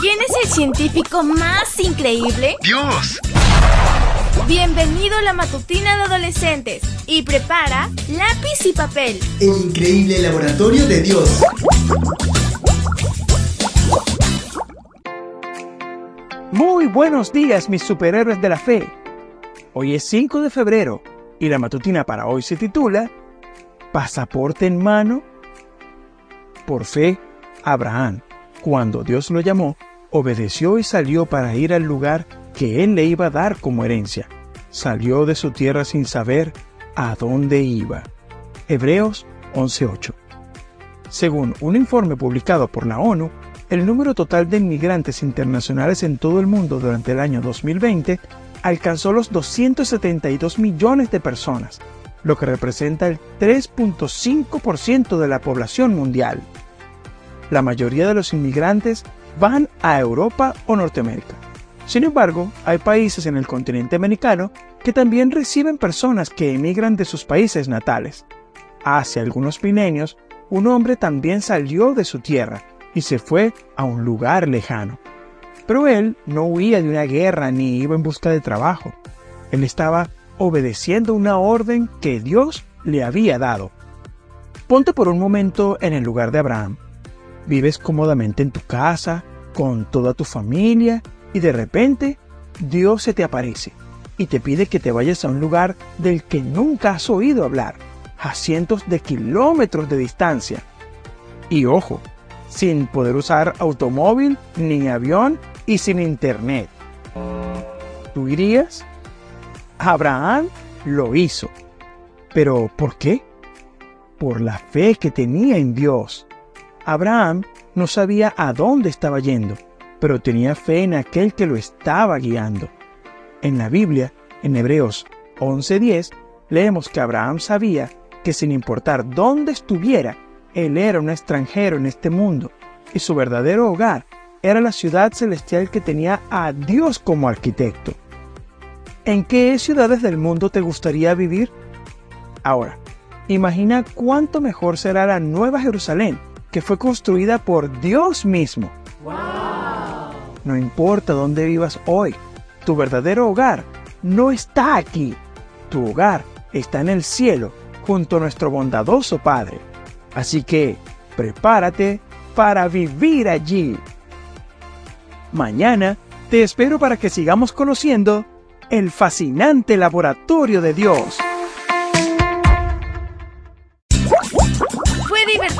¿Quién es el científico más increíble? ¡Dios! Bienvenido a la matutina de adolescentes y prepara lápiz y papel. El increíble laboratorio de Dios. Muy buenos días mis superhéroes de la fe. Hoy es 5 de febrero y la matutina para hoy se titula Pasaporte en mano. Por fe, Abraham, cuando Dios lo llamó, obedeció y salió para ir al lugar que él le iba a dar como herencia. Salió de su tierra sin saber a dónde iba. Hebreos 11:8. Según un informe publicado por la ONU, el número total de inmigrantes internacionales en todo el mundo durante el año 2020 alcanzó los 272 millones de personas, lo que representa el 3.5% de la población mundial. La mayoría de los inmigrantes van a Europa o Norteamérica. Sin embargo, hay países en el continente americano que también reciben personas que emigran de sus países natales. Hace algunos milenios, un hombre también salió de su tierra y se fue a un lugar lejano. Pero él no huía de una guerra ni iba en busca de trabajo. Él estaba obedeciendo una orden que Dios le había dado. Ponte por un momento en el lugar de Abraham. Vives cómodamente en tu casa, con toda tu familia, y de repente Dios se te aparece y te pide que te vayas a un lugar del que nunca has oído hablar, a cientos de kilómetros de distancia. Y ojo, sin poder usar automóvil ni avión y sin internet. ¿Tú irías? Abraham lo hizo. ¿Pero por qué? Por la fe que tenía en Dios. Abraham no sabía a dónde estaba yendo, pero tenía fe en aquel que lo estaba guiando. En la Biblia, en Hebreos 11:10, leemos que Abraham sabía que sin importar dónde estuviera, él era un extranjero en este mundo y su verdadero hogar era la ciudad celestial que tenía a Dios como arquitecto. ¿En qué ciudades del mundo te gustaría vivir? Ahora, imagina cuánto mejor será la Nueva Jerusalén, que fue construida por Dios mismo. No importa dónde vivas hoy, tu verdadero hogar no está aquí. Tu hogar está en el cielo, junto a nuestro bondadoso Padre. Así que, prepárate para vivir allí. Mañana te espero para que sigamos conociendo el fascinante laboratorio de Dios.